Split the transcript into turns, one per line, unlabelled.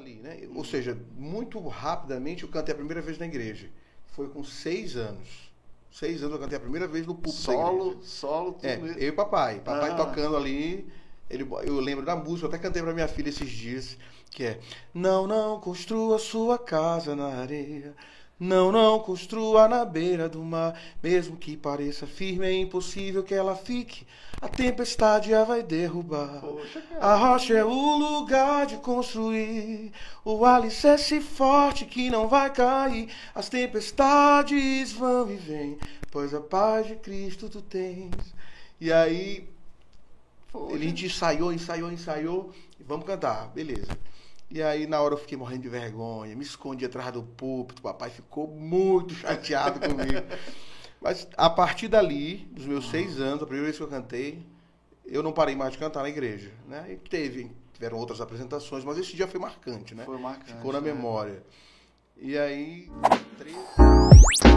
ali, né? Ou seja, muito rapidamente eu cantei a primeira vez na igreja. Foi com seis anos. Seis anos eu cantei a primeira vez no púlpito da
Solo,
igreja.
solo, tudo
É,
mesmo.
eu e papai. Papai
Ah.
tocando ali. Ele, eu lembro da música, eu até cantei pra minha filha esses dias, que é Não, não construa sua casa na areia. Não, não construa na beira do mar. Mesmo que pareça firme, é impossível que ela fique. A tempestade a vai derrubar.
Poxa.
A rocha é o lugar de construir o alicerce forte que não vai cair. As tempestades vão e vêm, pois a paz de Cristo tu tens. E aí
Poxa.
ele ensaiou, ensaiou, ensaiou. e Vamos cantar, beleza. E aí na hora eu fiquei morrendo de vergonha, me escondi atrás do púlpito, o papai ficou muito chateado comigo. Mas a partir dali, dos meus seis anos, a primeira vez que eu cantei, eu não parei mais de cantar na igreja, né? E teve, tiveram outras apresentações, mas esse dia foi marcante, né?
Foi marcante.
Ficou na
né?
memória. E aí, 13